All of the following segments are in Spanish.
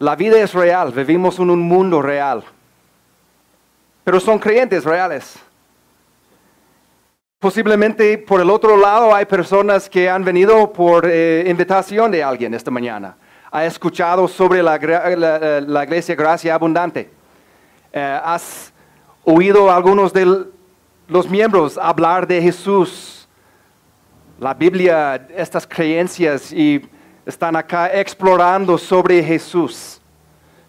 La vida es real, vivimos en un mundo real. Pero son creyentes reales. Posiblemente por el otro lado hay personas que han venido por eh, invitación de alguien esta mañana. Ha escuchado sobre la, la, iglesia Gracia Abundante. Eh, has oído a algunos de los miembros hablar de Jesús, la Biblia, estas creencias y están acá explorando sobre Jesús,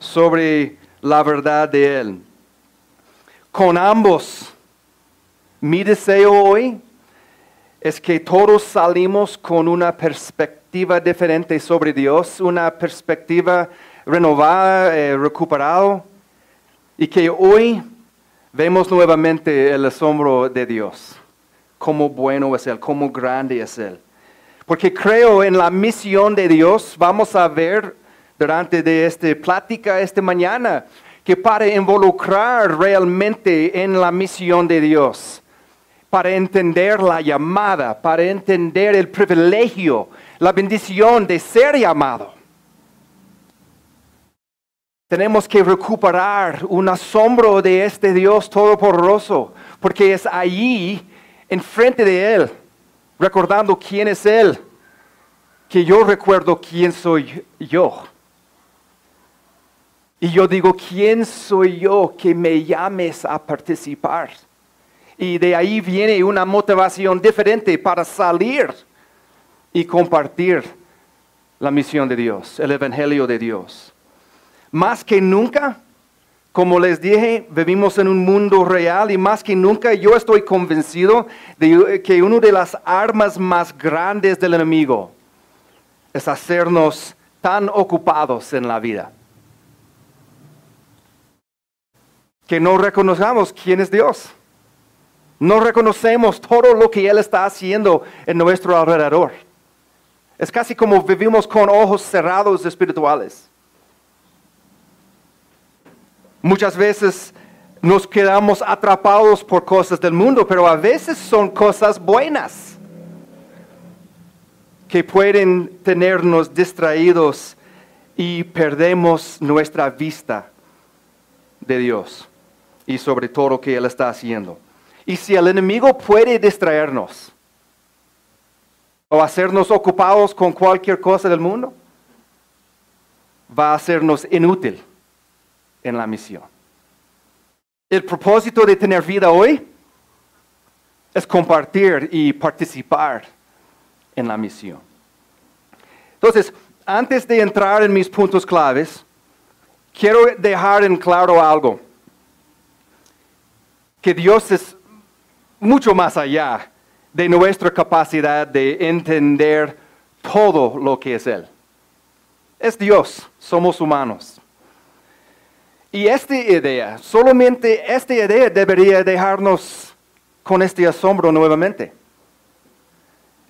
sobre la verdad de Él. Con ambos, mi deseo hoy es que todos salimos con una perspectiva diferente sobre Dios, una perspectiva renovada, eh, recuperada, y que hoy vemos nuevamente el asombro de Dios, cómo bueno es Él, cómo grande es Él. Porque creo en la misión de Dios, vamos a ver durante de esta plática esta mañana, que para involucrar realmente en la misión de Dios, para entender la llamada, para entender el privilegio, la bendición de ser llamado, tenemos que recuperar un asombro de este Dios todopoderoso, porque es allí, enfrente de Él, recordando quién es Él, que yo recuerdo quién soy yo. Y yo digo, ¿quién soy yo que me llames a participar? Y de ahí viene una motivación diferente para salir y compartir la misión de Dios, el Evangelio de Dios. Más que nunca, como les dije, vivimos en un mundo real y más que nunca yo estoy convencido de que una de las armas más grandes del enemigo es hacernos tan ocupados en la vida que no reconozcamos quién es Dios. No reconocemos todo lo que Él está haciendo en nuestro alrededor. Es casi como vivimos con ojos cerrados espirituales. Muchas veces nos quedamos atrapados por cosas del mundo, pero a veces son cosas buenas que pueden tenernos distraídos y perdemos nuestra vista de Dios sobre todo lo que Él está haciendo. Y si el enemigo puede distraernos o hacernos ocupados con cualquier cosa del mundo, va a hacernos inútil en la misión. El propósito de tener vida hoy es compartir y participar en la misión. Entonces, antes de entrar en mis puntos claves, quiero dejar en claro algo. Que Dios es mucho más allá de nuestra capacidad de entender todo lo que es Él. Es Dios, somos humanos. Y esta idea, solamente esta idea debería dejarnos con este asombro nuevamente.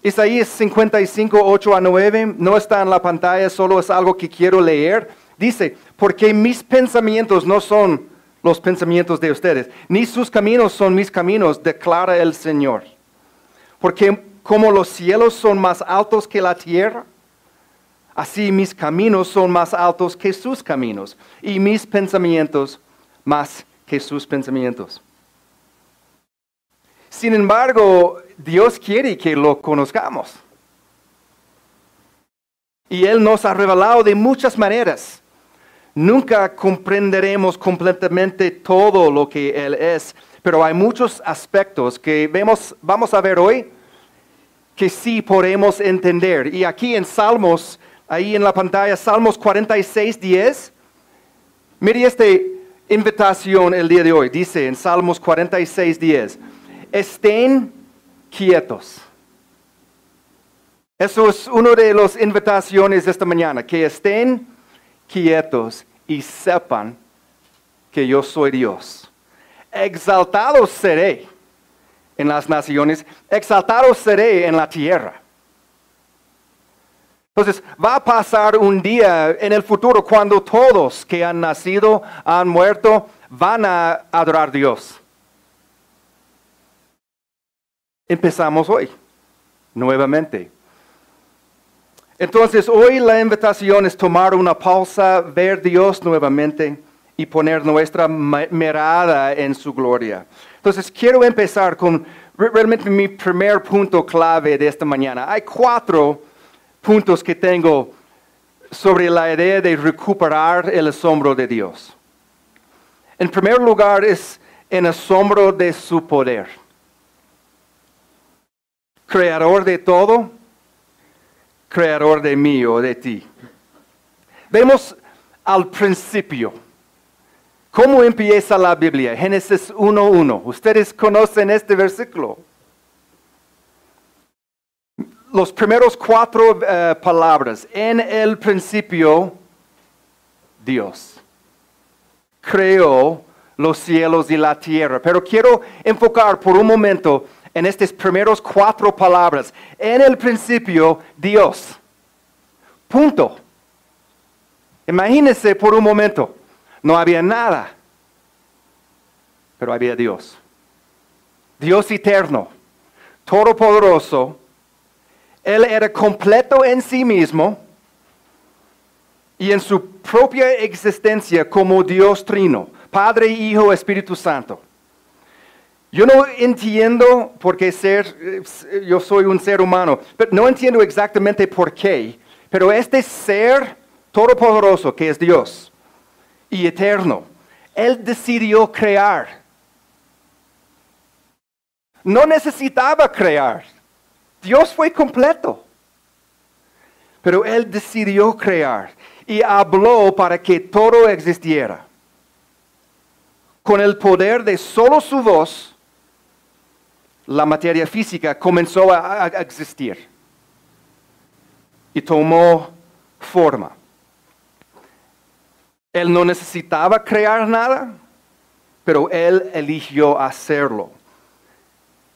Isaías 55, 8 a 9, no está en la pantalla, solo es algo que quiero leer. Dice, porque mis pensamientos no son los pensamientos de ustedes, ni sus caminos son mis caminos, declara el Señor. Porque como los cielos son más altos que la tierra, Así mis caminos son más altos que sus caminos y mis pensamientos más que sus pensamientos. Sin embargo, Dios quiere que lo conozcamos. Y Él nos ha revelado de muchas maneras. Nunca comprenderemos completamente todo lo que Él es, pero hay muchos aspectos que vemos, vamos a ver hoy que sí podemos entender. Y aquí en Salmos ahí en la pantalla, Salmos 46, 10. Mire esta invitación el día de hoy. Dice en Salmos 46, 10. Estén quietos. Eso es una de las invitaciones de esta mañana, que estén quietos y sepan que yo soy Dios. Exaltado seré en las naciones, exaltado seré en la tierra. Entonces, va a pasar un día en el futuro cuando todos que han nacido, han muerto, van a adorar a Dios. Empezamos hoy, nuevamente. Entonces hoy la invitación es tomar una pausa, ver Dios nuevamente y poner nuestra mirada en su gloria. Entonces quiero empezar con re- realmente mi primer punto clave de esta mañana. Hay cuatro puntos que tengo sobre la idea de recuperar el asombro de Dios. En primer lugar es en asombro de su poder. Creador de todo, creador de mí o de ti. Vemos al principio. ¿Cómo empieza la Biblia? Génesis 1.1. Ustedes conocen este versículo. Los primeros cuatro eh, palabras. En el principio, Dios creó los cielos y la tierra. Pero quiero enfocar por un momento en estas primeros cuatro palabras. En el principio, Dios. Punto. Imagínense por un momento, no había nada, pero había Dios. Dios eterno, todopoderoso. Él era completo en sí mismo y en su propia existencia como Dios trino, Padre, Hijo, Espíritu Santo. Yo no entiendo por qué ser, eh, yo soy un ser humano, pero no entiendo exactamente por qué, pero este ser todopoderoso que es Dios y eterno, Él decidió crear. No necesitaba crear. Dios fue completo. Pero Él decidió crear y habló para que todo existiera. Con el poder de solo su voz, la materia física comenzó a, existir y tomó forma. Él no necesitaba crear nada, pero Él eligió hacerlo.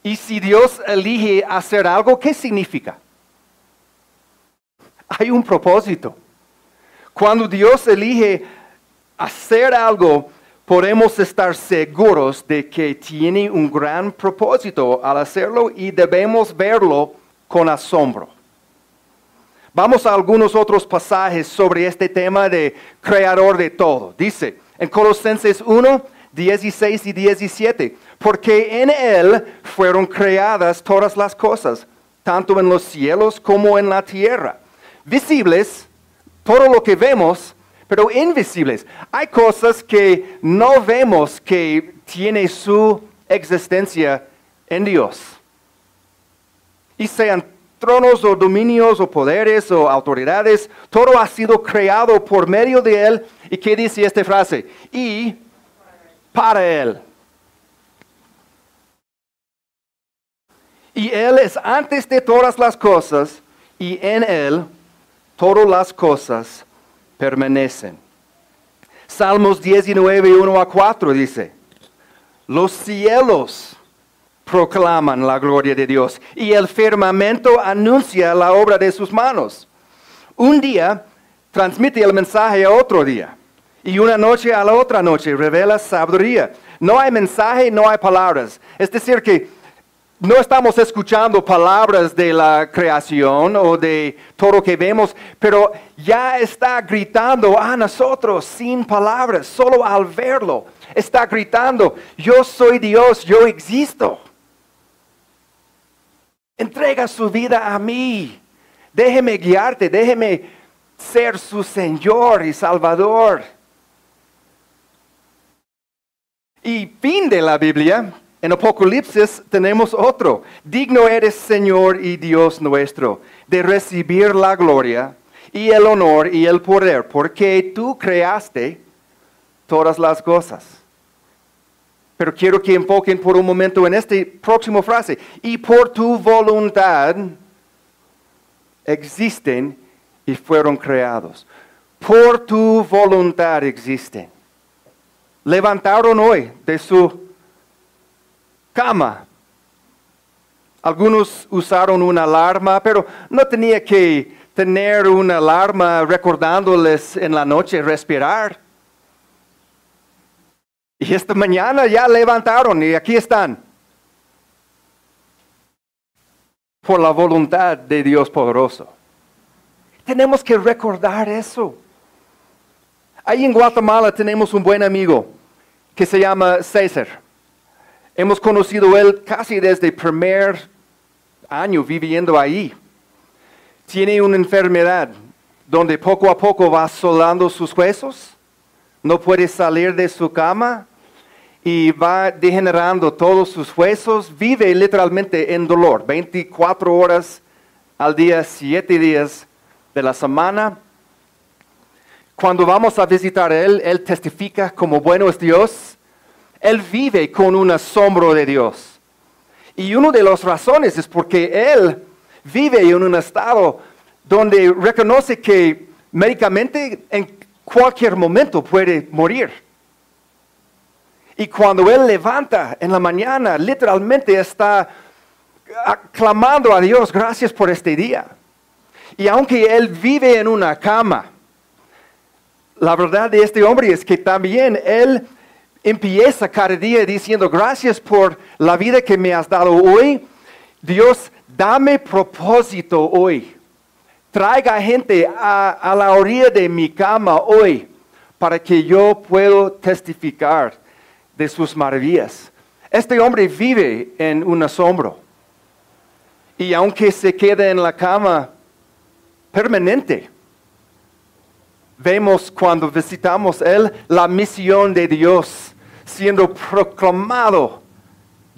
Y si Dios elige hacer algo, ¿qué significa? Hay un propósito. Cuando Dios elige hacer algo, podemos estar seguros de que tiene un gran propósito al hacerlo y debemos verlo con asombro. Vamos a algunos otros pasajes sobre este tema de creador de todo. Dice en Colosenses 1, 16 y 17, porque en Él fueron creadas todas las cosas, tanto en los cielos como en la tierra, visibles, todo lo que vemos, pero invisibles. Hay cosas que no vemos que tiene su existencia en Dios. Y sean tronos o dominios o poderes o autoridades, todo ha sido creado por medio de Él. ¿Y qué dice esta frase? Y para Él. Y Él es antes de todas las cosas y en Él todas las cosas permanecen. Salmos 19, 1 a 4 dice, los cielos proclaman la gloria de Dios y el firmamento anuncia la obra de sus manos. Un día transmite el mensaje a otro día y una noche a la otra noche revela sabiduría. No hay mensaje, no hay palabras. Es decir, que no estamos escuchando palabras de la creación o de todo lo que vemos, pero ya está gritando a nosotros sin palabras, solo al verlo. Está gritando, yo soy Dios, yo existo. Entrega su vida a mí. Déjeme guiarte, déjeme ser su Señor y Salvador. Y fin de la Biblia, en Apocalipsis tenemos otro. Digno eres, Señor y Dios nuestro, de recibir la gloria y el honor y el poder, porque tú creaste todas las cosas. Pero quiero que enfoquen por un momento en esta próxima frase. Y por tu voluntad existen y fueron creados. Por tu voluntad existen. Levantaron hoy de su cama. Algunos usaron una alarma, pero no tenía que tener una alarma recordándoles en la noche respirar. Y esta mañana ya levantaron y aquí están. Por la voluntad de Dios poderoso. Tenemos que recordar eso. Ahí en Guatemala tenemos un buen amigo que se llama César. Hemos conocido él casi desde el primer año viviendo ahí. Tiene una enfermedad donde poco a poco va solando sus huesos, no puede salir de su cama y va degenerando todos sus huesos, vive literalmente en dolor, 24 horas al día, 7 días de la semana. Cuando vamos a visitar Él, Él testifica como bueno es Dios. Él vive con un asombro de Dios. Y una de las razones es porque Él vive en un estado donde reconoce que médicamente en cualquier momento puede morir. Y cuando Él levanta en la mañana, literalmente está clamando a Dios, gracias por este día. Y aunque Él vive en una cama, la verdad de este hombre es que también Él empieza cada día diciendo, gracias por la vida que me has dado hoy. Dios, dame propósito hoy. Traiga gente a, a la orilla de mi cama hoy para que yo pueda testificar de sus maravillas. Este hombre vive en un asombro. Y aunque se quede en la cama permanente, vemos cuando visitamos Él la misión de Dios siendo proclamado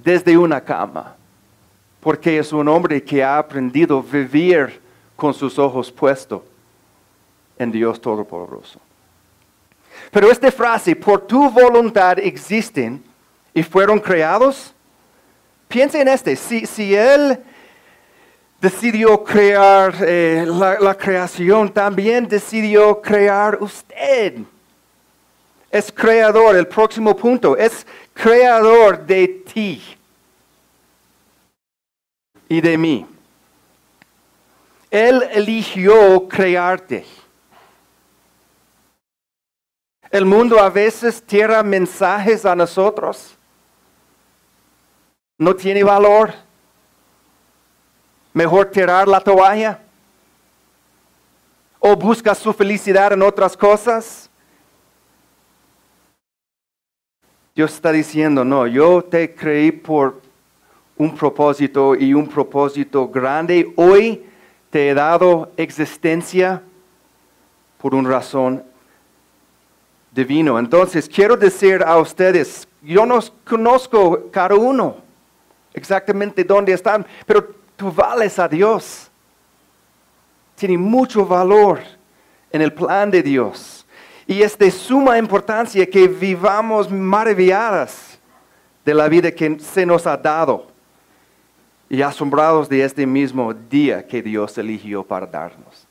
desde una cama, porque es un hombre que ha aprendido a vivir con sus ojos puestos en Dios Todopoderoso. Pero esta frase, por tu voluntad existen y fueron creados, piensa en este, si, si Él decidió crear eh, la, la creación, también decidió crear usted. Es creador, el próximo punto, es creador de ti y de mí. Él eligió crearte. El mundo a veces tira mensajes a nosotros. No tiene valor mejor tirar la toalla? ¿O busca su felicidad en otras cosas? Dios está diciendo, no, yo te creí por un propósito y un propósito grande. Hoy te he dado existencia por una razón divino. Entonces, quiero decir a ustedes, yo no conozco cada uno exactamente dónde están, pero Tú vales a Dios. Tiene mucho valor en el plan de Dios. Y es de suma importancia que vivamos maravilladas de la vida que se nos ha dado y asombrados de este mismo día que Dios eligió para darnos.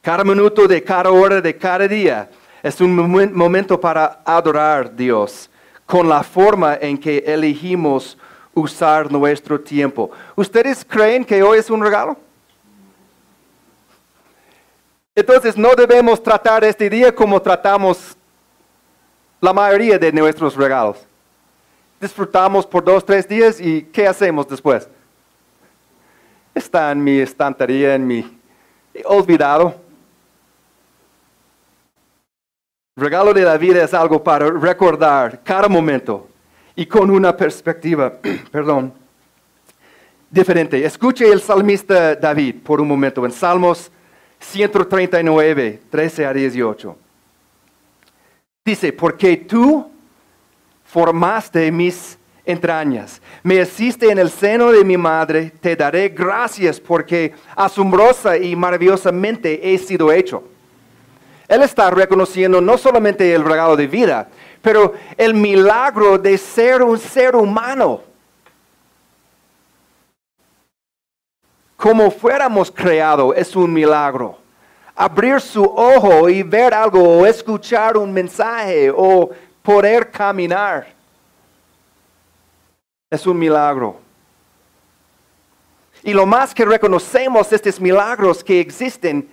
Cada minuto de cada hora de cada día es un momento para adorar a Dios con la forma en que elegimos usar nuestro tiempo. ¿Ustedes creen que hoy es un regalo? Entonces no debemos tratar este día como tratamos la mayoría de nuestros regalos. Disfrutamos por dos, tres días y ¿qué hacemos después? Está en mi estantería, en mi olvidado. regalo de la vida es algo para recordar cada momento y con una perspectiva, perdón, diferente. Escuche el salmista David por un momento en Salmos 139, 13 a 18. Dice, porque tú formaste mis entrañas, me hiciste en el seno de mi madre, te daré gracias porque asombrosa y maravillosamente he sido hecho. Él está reconociendo no solamente el regalo de vida, pero el milagro de ser un ser humano. Como fuéramos creados es un milagro. Abrir su ojo y ver algo o escuchar un mensaje o poder caminar es un milagro. Y lo más que reconocemos estos milagros que existen,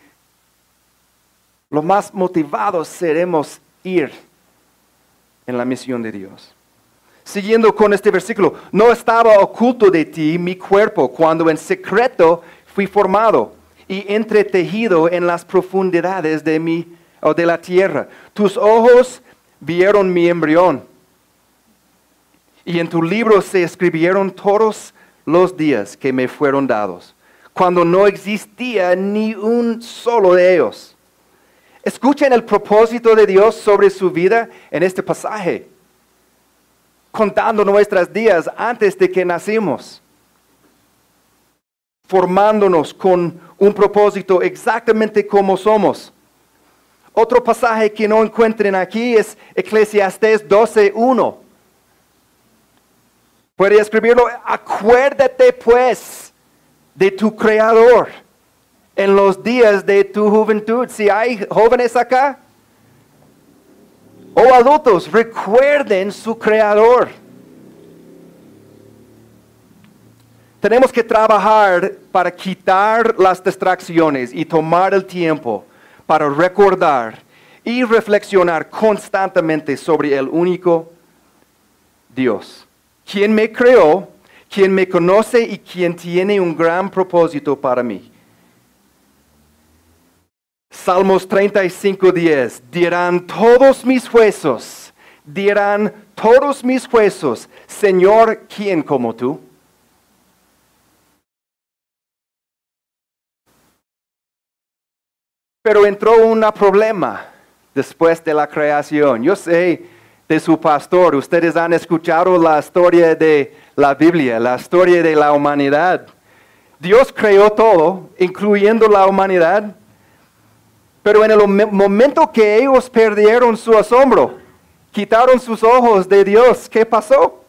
lo más motivados seremos ir en la misión de Dios. Siguiendo con este versículo, no estaba oculto de ti mi cuerpo cuando en secreto fui formado y entretejido en las profundidades de mi o de la tierra. Tus ojos vieron mi embrión. Y en tu libro se escribieron todos los días que me fueron dados, cuando no existía ni un solo de ellos. Escuchen el propósito de Dios sobre su vida en este pasaje, contando nuestros días antes de que nacimos, formándonos con un propósito exactamente como somos. Otro pasaje que no encuentren aquí es Eclesiastés 12.1. Puede escribirlo, acuérdate pues de tu creador en los días de tu juventud. Si hay jóvenes acá o adultos, recuerden su creador. Tenemos que trabajar para quitar las distracciones y tomar el tiempo para recordar y reflexionar constantemente sobre el único Dios, quien me creó, quien me conoce y quien tiene un gran propósito para mí. Salmos 35, 10. Dirán todos mis huesos, dirán todos mis huesos, Señor, ¿quién como tú? Pero entró un problema después de la creación. Yo sé de su pastor, ustedes han escuchado la historia de la Biblia, la historia de la humanidad. Dios creó todo, incluyendo la humanidad, pero en el momento que ellos perdieron su asombro, quitaron sus ojos de Dios, ¿qué pasó?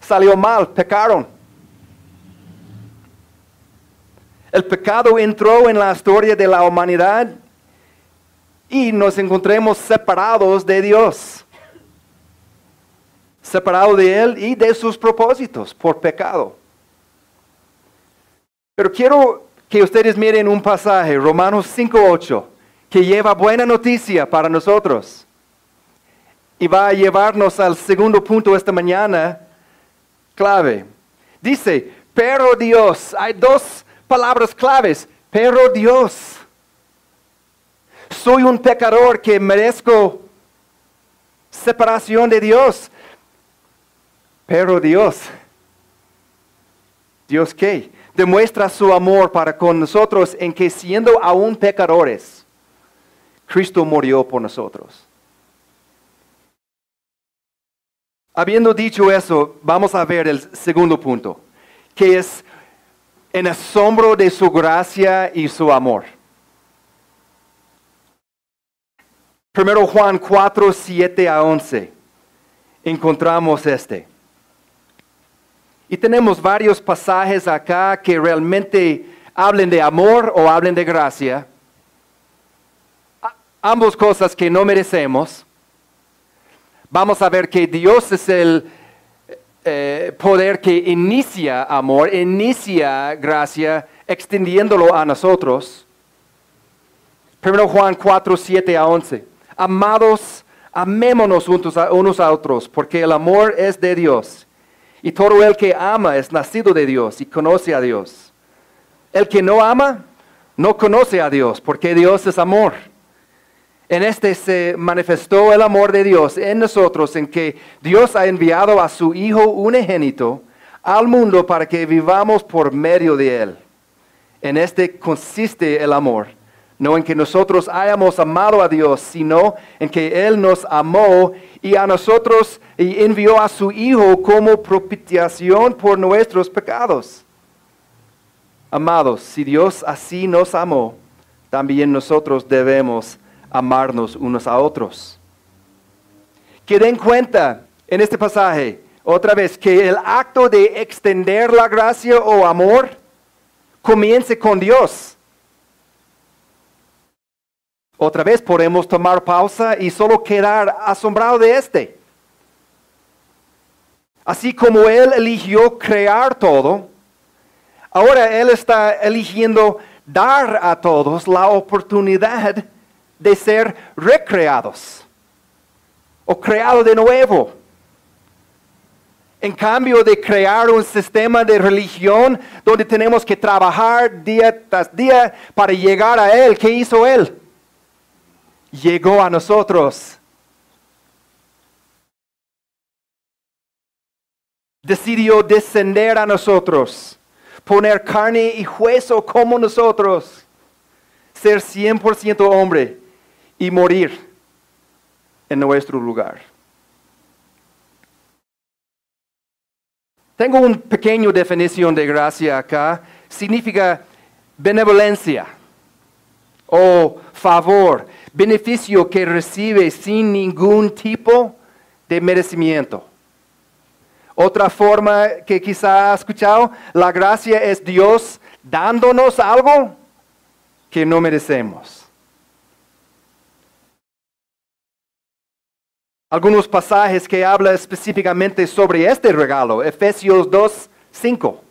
Salió mal, pecaron. El pecado entró en la historia de la humanidad y nos encontremos separados de Dios. Separados de Él y de sus propósitos por pecado. Pero quiero que ustedes miren un pasaje, Romanos 5.8, que lleva buena noticia para nosotros. Y va a llevarnos al segundo punto esta mañana, clave. Dice, pero Dios, hay dos palabras claves, pero Dios. Soy un pecador que merezco separación de Dios. Pero Dios, ¿Dios qué? Demuestra su amor para con nosotros en que siendo aún pecadores, Cristo murió por nosotros. Habiendo dicho eso, vamos a ver el segundo punto, que es en asombro de su gracia y su amor. Primero Juan 4, 7 a 11. Encontramos este. Y tenemos varios pasajes acá que realmente hablen de amor o hablen de gracia. Ambos cosas que no merecemos. Vamos a ver que Dios es el eh, poder que inicia amor, inicia gracia, extendiéndolo a nosotros. Primero Juan 4, 7 a 11. Amados, amémonos unos a otros, porque el amor es de Dios. Y todo el que ama es nacido de Dios y conoce a Dios. El que no ama, no conoce a Dios, porque Dios es amor. En este se manifestó el amor de Dios en nosotros, en que Dios ha enviado a su Hijo unigénito al mundo para que vivamos por medio de Él. En este consiste el amor, no en que nosotros hayamos amado a Dios, sino en que Él nos amó y a nosotros y envió a su Hijo como propiciación por nuestros pecados. Amados, si Dios así nos amó, también nosotros debemos amarnos unos a otros. Que den cuenta en este pasaje, otra vez, que el acto de extender la gracia o amor comience con Dios. Otra vez podemos tomar pausa y solo quedar asombrado de este. Así como Él eligió crear todo, ahora Él está eligiendo dar a todos la oportunidad de ser recreados o creado de nuevo. En cambio de crear un sistema de religión donde tenemos que trabajar día tras día para llegar a Él, ¿qué hizo Él? Llegó a nosotros. Decidió descender a nosotros, poner carne y hueso como nosotros, ser 100% hombre y morir en nuestro lugar. Tengo una pequeña definición de gracia acá. Significa benevolencia o favor, beneficio que recibe sin ningún tipo de merecimiento. Otra forma que quizá ha escuchado, la gracia es Dios dándonos algo que no merecemos. algunos pasajes que habla específicamente sobre este regalo. Efesios 2, 5.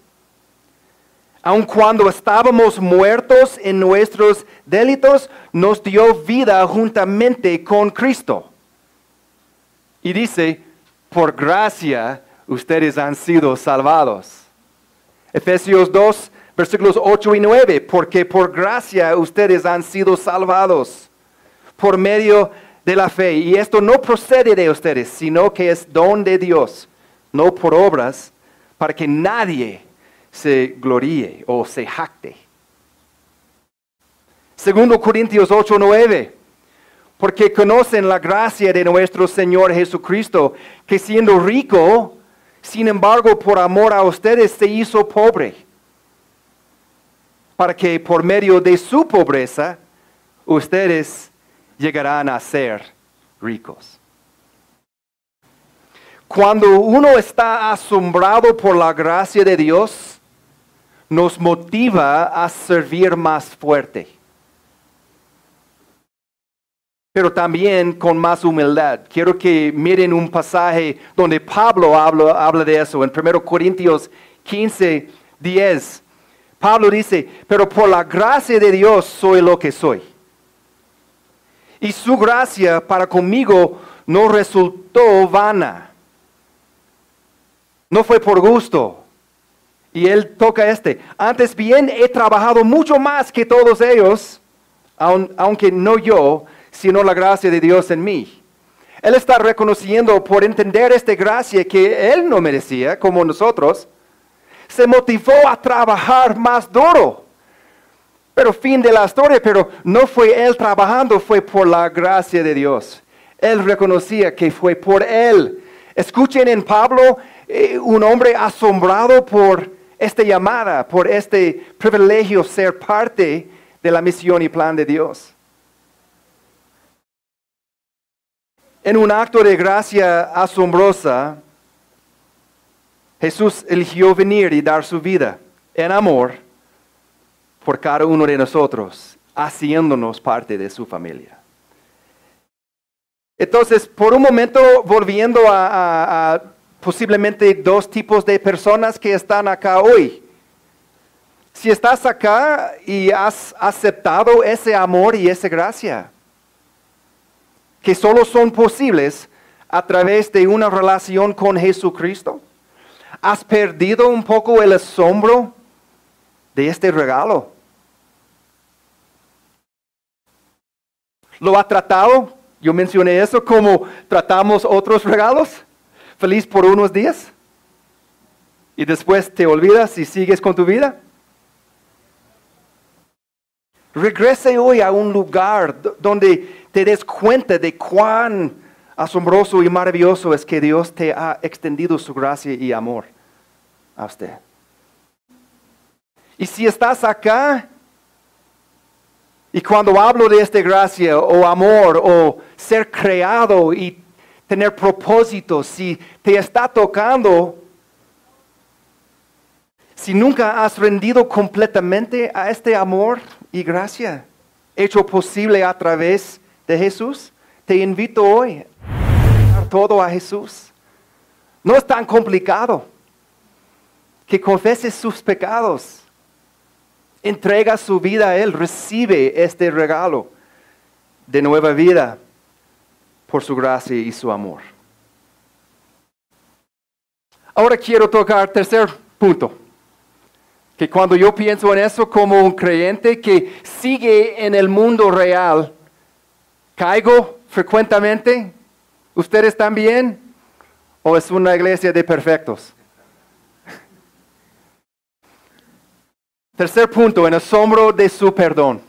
Aun cuando estábamos muertos en nuestros delitos, nos dio vida juntamente con Cristo. Y dice, por gracia ustedes han sido salvados. Efesios 2, versículos 8 y 9, porque por gracia ustedes han sido salvados por medio de la fe. Y esto no procede de ustedes, sino que es don de Dios, no por obras, para que nadie se gloríe o se jacte. Segundo Corintios 8, 9. Porque conocen la gracia de nuestro Señor Jesucristo, que siendo rico, sin embargo, por amor a ustedes se hizo pobre, para que por medio de su pobreza ustedes llegarán a ser ricos. Cuando uno está asombrado por la gracia de Dios, nos motiva a servir más fuerte. Pero también con más humildad. Quiero que miren un pasaje donde Pablo habla, de eso, en 1 Corintios 15, 10. Pablo dice, pero por la gracia de Dios soy lo que soy y su gracia para conmigo no resultó vana. No fue por gusto. Y él toca este. Antes bien he trabajado mucho más que todos ellos, aunque no yo, sino la gracia de Dios en mí. Él está reconociendo por entender esta gracia que él no merecía, como nosotros, se motivó a trabajar más duro pero fin de la historia, pero no fue él trabajando, fue por la gracia de Dios. Él reconocía que fue por él. Escuchen en Pablo eh, un hombre asombrado por esta llamada, por este privilegio ser parte de la misión y plan de Dios. En un acto de gracia asombrosa, Jesús eligió venir y dar su vida en amor por cada uno de nosotros, haciéndonos parte de su familia. Entonces, por un momento, volviendo a, posiblemente dos tipos de personas que están acá hoy. Si estás acá y has aceptado ese amor y esa gracia, que solo son posibles a través de una relación con Jesucristo, has perdido un poco el asombro de este regalo. ¿Lo ha tratado? Yo mencioné eso como tratamos otros regalos. Feliz por unos días. Y después te olvidas y sigues con tu vida. Regrese hoy a un lugar donde te des cuenta de cuán asombroso y maravilloso es que Dios te ha extendido su gracia y amor a usted. Y si estás acá y cuando hablo de esta gracia o amor o ser creado y tener propósito, si te está tocando, si nunca has rendido completamente a este amor y gracia hecho posible a través de Jesús, te invito hoy a dar todo a Jesús. No es tan complicado que confeses sus pecados. Entrega su vida a Él, recibe este regalo de nueva vida por su gracia y su amor. Ahora quiero tocar tercer punto. Que cuando yo pienso en eso como un creyente que sigue en el mundo real, caigo frecuentemente. ¿Ustedes también? ¿O es una iglesia de perfectos? Tercer punto, en asombro de su perdón.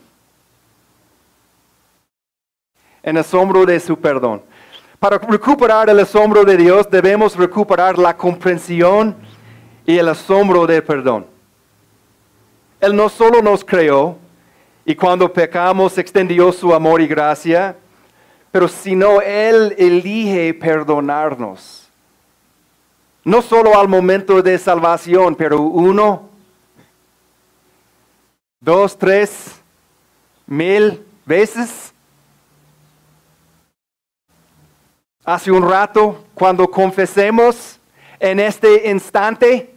En asombro de su perdón. Para recuperar el asombro de Dios debemos recuperar la comprensión y el asombro del perdón. Él no solo nos creó y cuando pecamos extendió su amor y gracia, pero sino Él elige perdonarnos. No solo al momento de salvación, pero uno, dos, tres, mil veces hace un rato, cuando confesemos en este instante,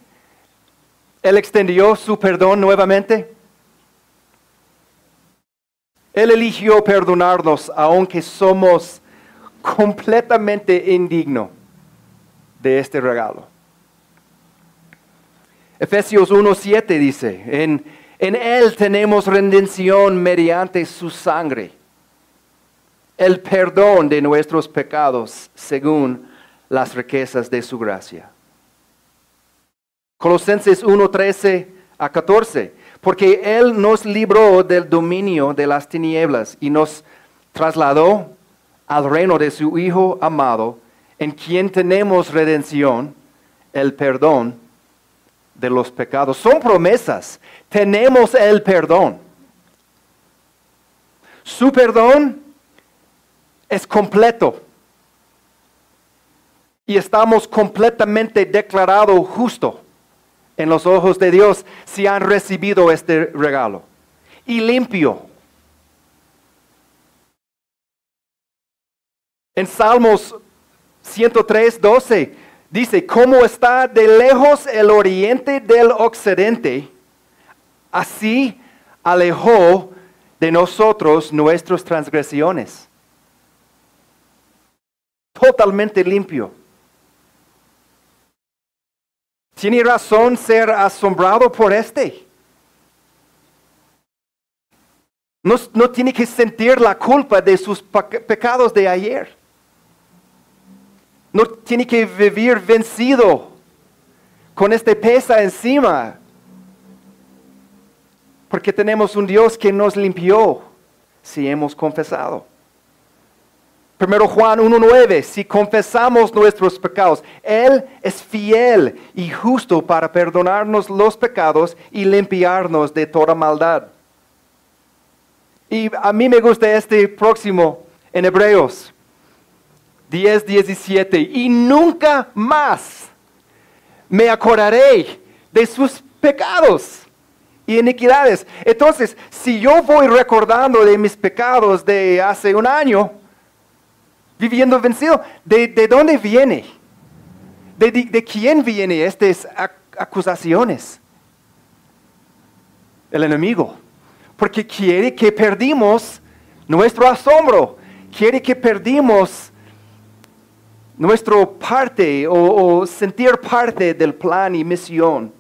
Él extendió su perdón nuevamente. Él eligió perdonarnos aunque somos completamente indignos de este regalo. Efesios 1.7 dice, en, en Él tenemos redención mediante su sangre el perdón de nuestros pecados según las riquezas de su gracia. Colosenses 1, 13 a 14, porque Él nos libró del dominio de las tinieblas y nos trasladó al reino de su Hijo amado, en quien tenemos redención, el perdón de los pecados. Son promesas, tenemos el perdón. Su perdón es completo. Y estamos completamente declarados justo en los ojos de Dios si han recibido este regalo. Y limpio. En Salmos 103, 12 dice, como está de lejos el oriente del occidente, así alejó de nosotros nuestras transgresiones totalmente limpio. Tiene razón ser asombrado por este. No, no, tiene que sentir la culpa de sus pecados de ayer. No tiene que vivir vencido con este pesa encima. Porque tenemos un Dios que nos limpió si hemos confesado. Primero Juan 1.9, si confesamos nuestros pecados, Él es fiel y justo para perdonarnos los pecados y limpiarnos de toda maldad. Y a mí me gusta este próximo en Hebreos 10, 17. Y nunca más me acordaré de sus pecados y iniquidades. Entonces, si yo voy recordando de mis pecados de hace un año, viviendo vencido. ¿De, dónde viene? ¿De, quién vienen estas acusaciones? El enemigo. Porque quiere que perdimos nuestro asombro. Quiere que perdimos nuestra parte o, sentir parte del plan y misión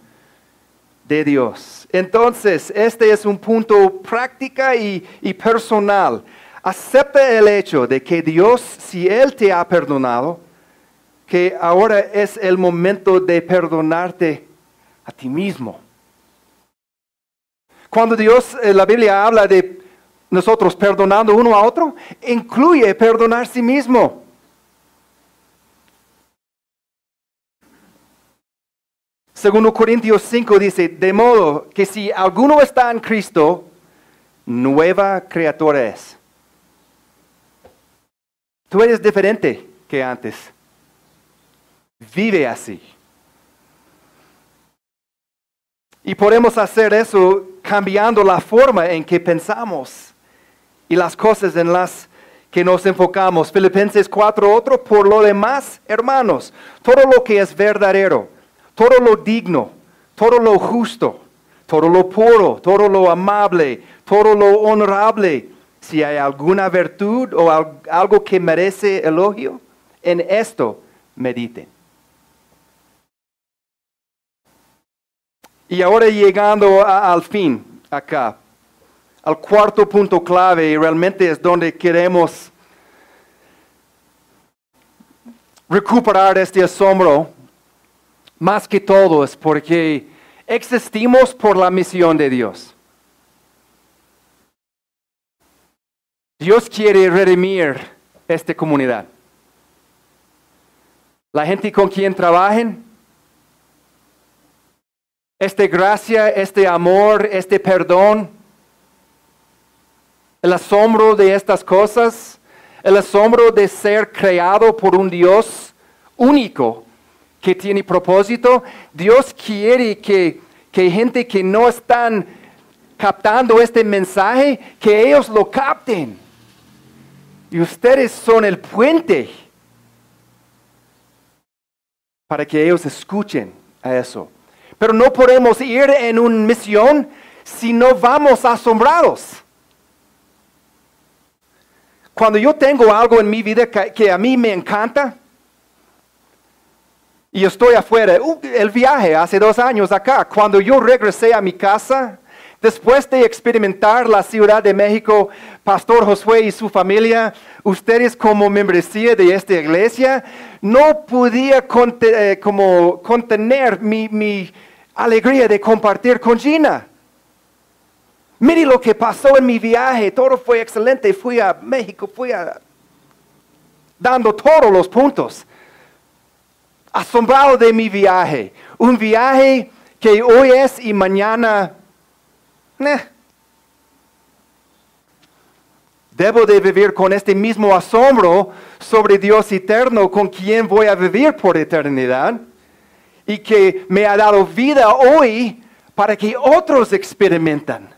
de Dios. Entonces, este es un punto práctica y, y personal. Acepta el hecho de que Dios, si Él te ha perdonado, que ahora es el momento de perdonarte a ti mismo. Cuando Dios, en la Biblia habla de nosotros perdonando uno a otro, incluye perdonar a sí mismo. Segundo Corintios 5 dice, de modo que si alguno está en Cristo, nueva criatura es. Tú eres diferente que antes. Vive así. Y podemos hacer eso cambiando la forma en que pensamos y las cosas en las que nos enfocamos. Filipenses 4, otro, por lo demás, hermanos, todo lo que es verdadero, todo lo digno, todo lo justo, todo lo puro, todo lo amable, todo lo honorable, si hay alguna virtud o algo que merece elogio, en esto mediten. Y ahora llegando al fin, acá, al cuarto punto clave, y realmente es donde queremos recuperar este asombro, más que todo es porque existimos por la misión de Dios. Dios quiere redimir esta comunidad. La gente con quien trabajen, esta gracia, este amor, este perdón, el asombro de estas cosas, el asombro de ser creado por un Dios único que tiene propósito. Dios quiere que, que gente que no están captando este mensaje, que ellos lo capten. Y ustedes son el puente para que ellos escuchen a eso. Pero no podemos ir en una misión si no vamos asombrados. Cuando yo tengo algo en mi vida que, a mí me encanta, y estoy afuera, uh, el viaje hace dos años acá, cuando yo regresé a mi casa, Después de experimentar la Ciudad de México, Pastor Josué y su familia, ustedes como membresía de esta iglesia, no podía eh, como contener mi, alegría de compartir con Gina. Mire lo que pasó en mi viaje, todo fue excelente. Fui a México, fui a dando todos los puntos. Asombrado de mi viaje. Un viaje que hoy es y mañana Debo de vivir con este mismo asombro sobre Dios eterno con quien voy a vivir por eternidad y que me ha dado vida hoy para que otros experimentan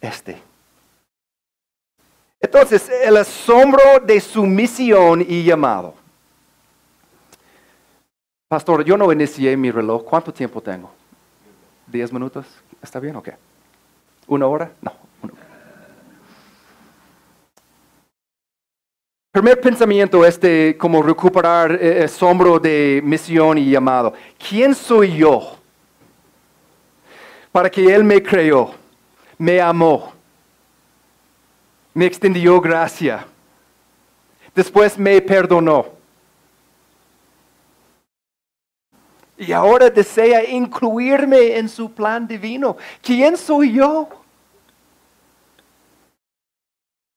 este. Entonces, el asombro de su misión y llamado. Pastor, yo no inicié mi reloj. ¿Cuánto tiempo tengo? ¿Diez minutos? ¿Está bien o qué? ¿Una hora? No. Primer pensamiento es de como recuperar el asombro de misión y llamado. ¿Quién soy yo? Para que Él me creó, me amó, me extendió gracia, después me perdonó y ahora desea incluirme en su plan divino. ¿Quién soy yo?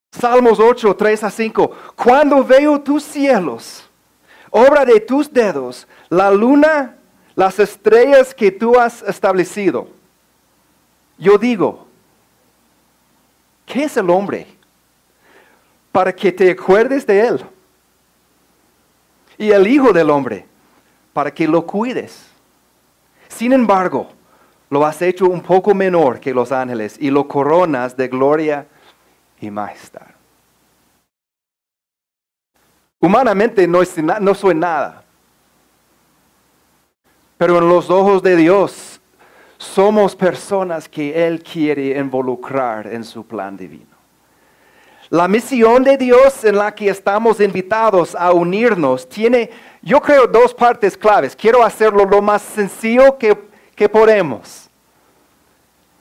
Salmos 8, 3 a 5. Cuando veo tus cielos, obra de tus dedos, la luna, las estrellas que tú has establecido, yo digo, ¿qué es el hombre? Para que te acuerdes de él. Y el Hijo del Hombre para que lo cuides. Sin embargo, lo has hecho un poco menor que los ángeles y lo coronas de gloria y majestad. Humanamente no, no soy nada, pero en los ojos de Dios somos personas que Él quiere involucrar en su plan divino. La misión de Dios en la que estamos invitados a unirnos tiene yo creo dos partes claves. Quiero hacerlo lo más sencillo que, que podemos.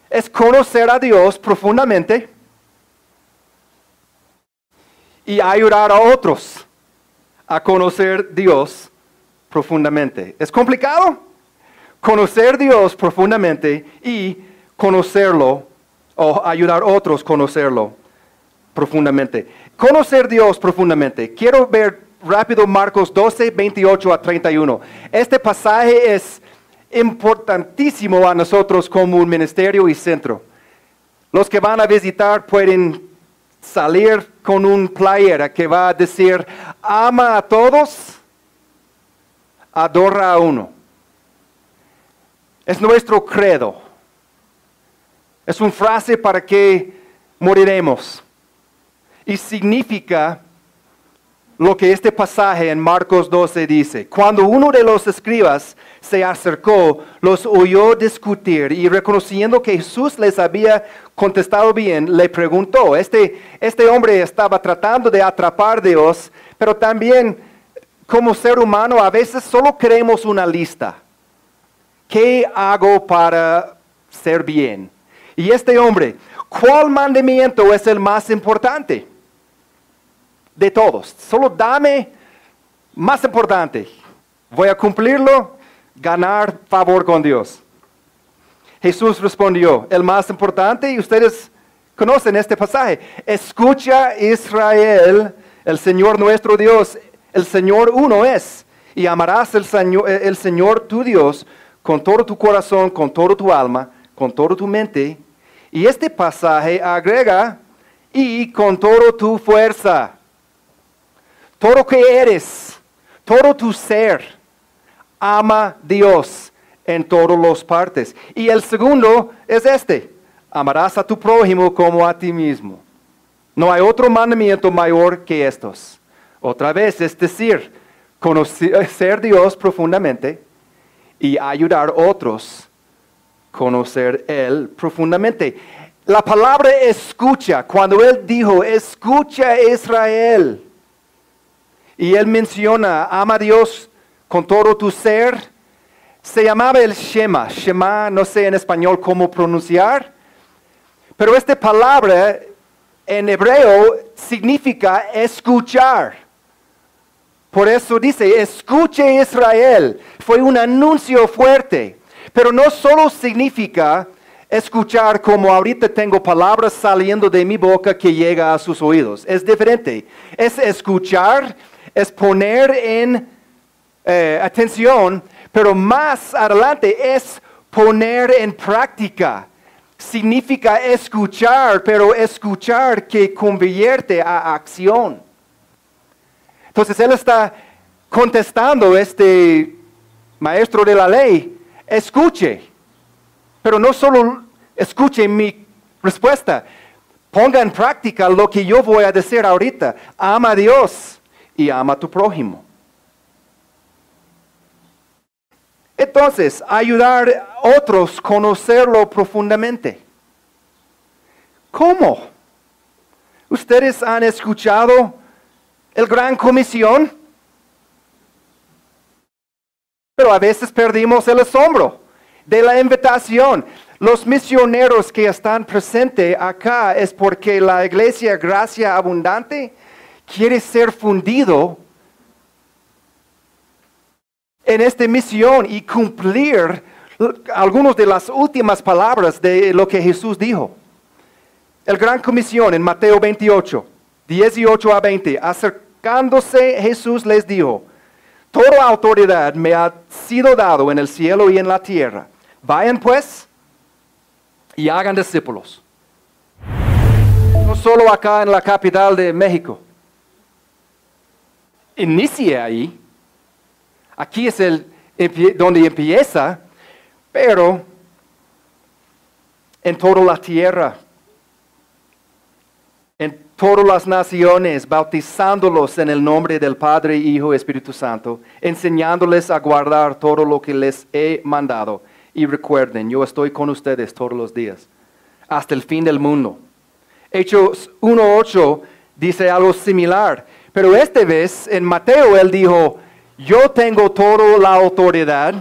Es conocer a Dios profundamente y ayudar a otros a conocer Dios profundamente. ¿Es complicado? Conocer Dios profundamente y conocerlo o ayudar a otros a conocerlo profundamente. Conocer Dios profundamente. Quiero ver rápido Marcos 12, 28 a 31. Este pasaje es importantísimo a nosotros como un ministerio y centro. Los que van a visitar pueden salir con un playera que va a decir, ama a todos, adora a uno. Es nuestro credo. Es una frase para que moriremos. Y significa lo que este pasaje en Marcos 12 dice. Cuando uno de los escribas se acercó, los oyó discutir y reconociendo que Jesús les había contestado bien, le preguntó, este, este hombre estaba tratando de atrapar a Dios, pero también como ser humano a veces solo queremos una lista. ¿qué hago para ser bien? Y este hombre, ¿cuál mandamiento es el más importante de todos? Solo dame más importante. Voy a cumplirlo, ganar favor con Dios. Jesús respondió, el más importante, y ustedes conocen este pasaje, escucha Israel, el Señor nuestro Dios, el Señor uno es, y amarás el Señor, el Señor tu Dios con todo tu corazón, con toda tu alma, con toda tu mente. Y este pasaje agrega, y con toda tu fuerza, todo que eres, todo tu ser, ama Dios en todas las partes. Y el segundo es este, amarás a tu prójimo como a ti mismo. No hay otro mandamiento mayor que estos. Otra vez, es decir, conocer Dios profundamente y ayudar a otros a conocer Él profundamente. La palabra escucha, cuando Él dijo, escucha Israel, y Él menciona, ama a Dios con todo tu ser, se llamaba el Shema. Shema, no sé en español cómo pronunciar, pero esta palabra en hebreo significa escuchar. Por eso dice, escuche Israel. Fue un anuncio fuerte, pero no solo significa escuchar como ahorita tengo palabras saliendo de mi boca que llega a sus oídos. Es diferente. Es escuchar, es poner en eh, atención pero más adelante es poner en práctica. Significa escuchar, pero escuchar que convierte a acción. Entonces él está contestando este maestro de la ley, escuche, pero no solo escuche mi respuesta, ponga en práctica lo que yo voy a decir ahorita. Ama a Dios y ama tu prójimo. Entonces, ayudar a otros a conocerlo profundamente. ¿Cómo? ¿Ustedes han escuchado el gran comisión? Pero a veces perdimos el asombro de la invitación. Los misioneros que están presentes acá es porque la iglesia Gracia Abundante quiere ser fundido en esta misión y cumplir algunas de las últimas palabras de lo que Jesús dijo. El gran comisión en Mateo 28, 18 a 20, acercándose Jesús les dijo, toda autoridad me ha sido dado en el cielo y en la tierra. Vayan pues y hagan discípulos. No solo acá en la capital de México. Inicie ahí Aquí es el, donde empieza, pero en toda la tierra, en todas las naciones, bautizándolos en el nombre del Padre, Hijo Espíritu Santo, enseñándoles a guardar todo lo que les he mandado. Y recuerden, yo estoy con ustedes todos los días, hasta el fin del mundo. Hechos 1.8 dice algo similar, pero esta vez en Mateo él dijo, yo tengo toda la autoridad,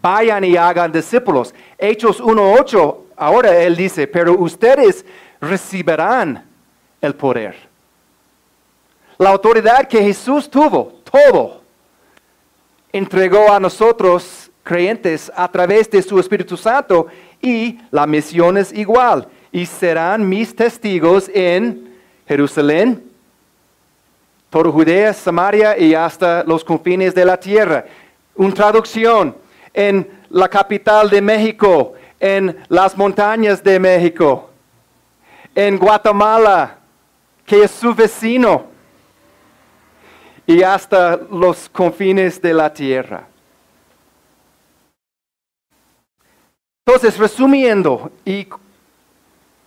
vayan y hagan discípulos. Hechos 1.8, ahora él dice, pero ustedes recibirán el poder. La autoridad que Jesús tuvo, todo, entregó a nosotros creyentes a través de su Espíritu Santo y la misión es igual. Y serán mis testigos en Jerusalén, toda Judea, Samaria y hasta los confines de la tierra. Una traducción en la capital de México, en las montañas de México, en Guatemala, que es su vecino, y hasta los confines de la tierra. Entonces, resumiendo y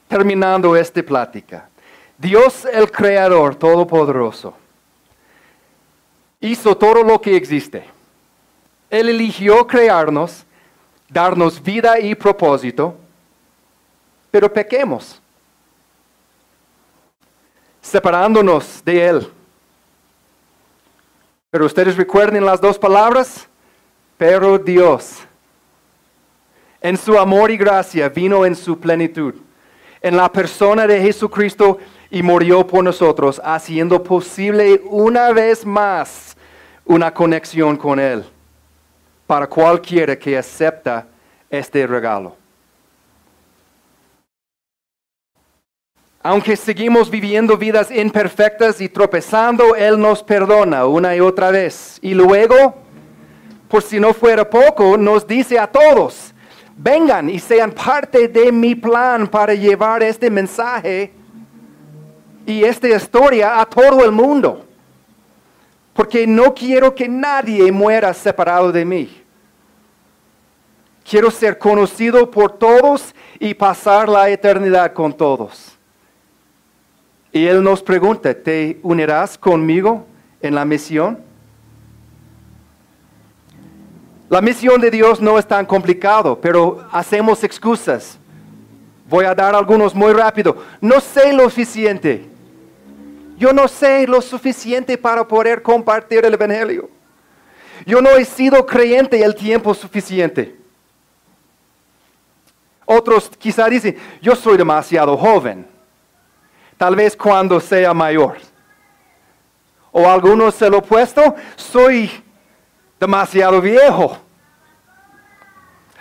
terminando esta plática, Dios el Creador Todopoderoso hizo todo lo que existe. Él eligió crearnos, darnos vida y propósito, pero pequemos, separándonos de Él. Pero ustedes recuerden las dos palabras, pero Dios. En su amor y gracia vino en su plenitud, en la persona de Jesucristo y murió por nosotros, haciendo posible una vez más una conexión con Él para cualquiera que acepta este regalo. Aunque seguimos viviendo vidas imperfectas y tropezando, Él nos perdona una y otra vez. Y luego, por si no fuera poco, nos dice a todos, vengan y sean parte de mi plan para llevar este mensaje y esta historia a todo el mundo. Porque no quiero que nadie muera separado de mí. Quiero ser conocido por todos y pasar la eternidad con todos. Y Él nos pregunta, ¿te unirás conmigo en la misión? La misión de Dios no es tan complicado, pero hacemos excusas. Voy a dar algunos muy rápido. No sé lo suficiente. Yo no sé lo suficiente para poder compartir el Evangelio. Yo no he sido creyente el tiempo suficiente. Otros quizá dicen, yo soy demasiado joven. Tal vez cuando sea mayor. O algunos el opuesto, soy demasiado viejo.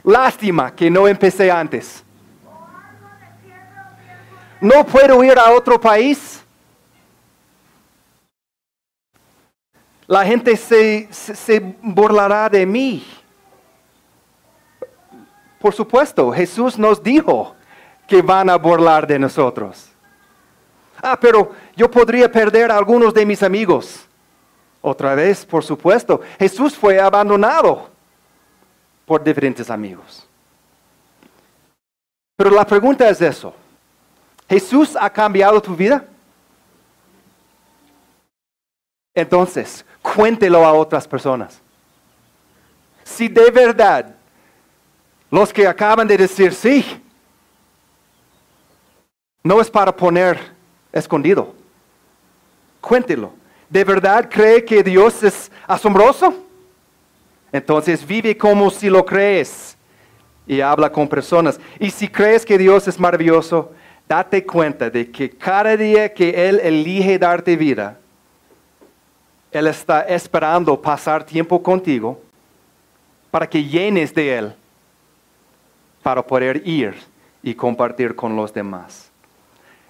Lástima que no empecé antes. No puedo ir a otro país. La gente se, se, burlará de mí. Por supuesto, Jesús nos dijo que van a burlar de nosotros. Ah, pero yo podría perder a algunos de mis amigos. Otra vez, por supuesto, Jesús fue abandonado por diferentes amigos. Pero la pregunta es eso. ¿Jesús ha cambiado tu vida? Entonces, cuéntelo a otras personas. Si de verdad los que acaban de decir sí, no es para poner escondido. Cuéntelo. ¿De verdad cree que Dios es asombroso? Entonces vive como si lo crees y habla con personas. Y si crees que Dios es maravilloso, date cuenta de que cada día que Él elige darte vida, Él está esperando pasar tiempo contigo para que llenes de Él, para poder ir y compartir con los demás.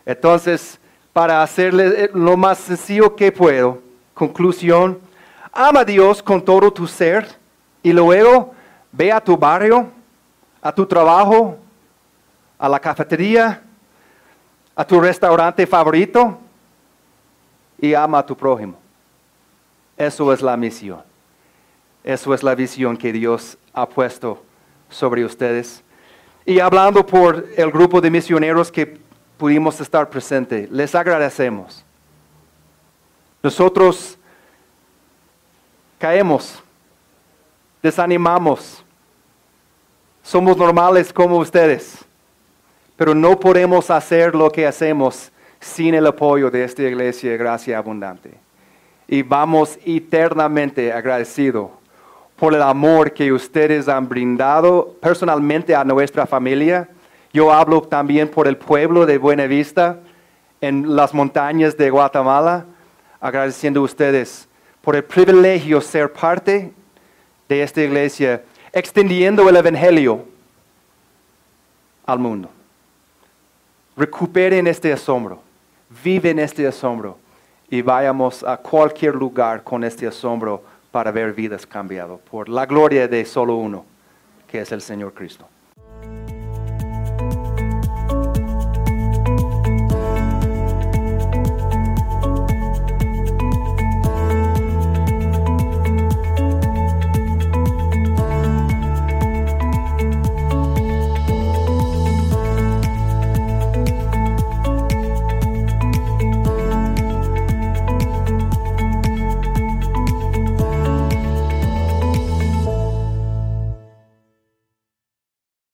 Entonces, para hacerle lo más sencillo que puedo. Conclusión, ama a Dios con todo tu ser y luego ve a tu barrio, a tu trabajo, a la cafetería, a tu restaurante favorito y ama a tu prójimo. Eso es la misión. Eso es la visión que Dios ha puesto sobre ustedes. Y hablando por el grupo de misioneros que pudimos estar presentes. Les agradecemos. Nosotros caemos, desanimamos, somos normales como ustedes, pero no podemos hacer lo que hacemos sin el apoyo de esta iglesia Gracia Abundante. Y vamos eternamente agradecidos por el amor que ustedes han brindado personalmente a nuestra familia yo hablo también por el pueblo de Buenavista en las montañas de Guatemala, agradeciendo a ustedes por el privilegio de ser parte de esta iglesia, extendiendo el Evangelio al mundo. Recuperen este asombro, viven este asombro y vayamos a cualquier lugar con este asombro para ver vidas cambiadas por la gloria de solo uno, que es el Señor Cristo.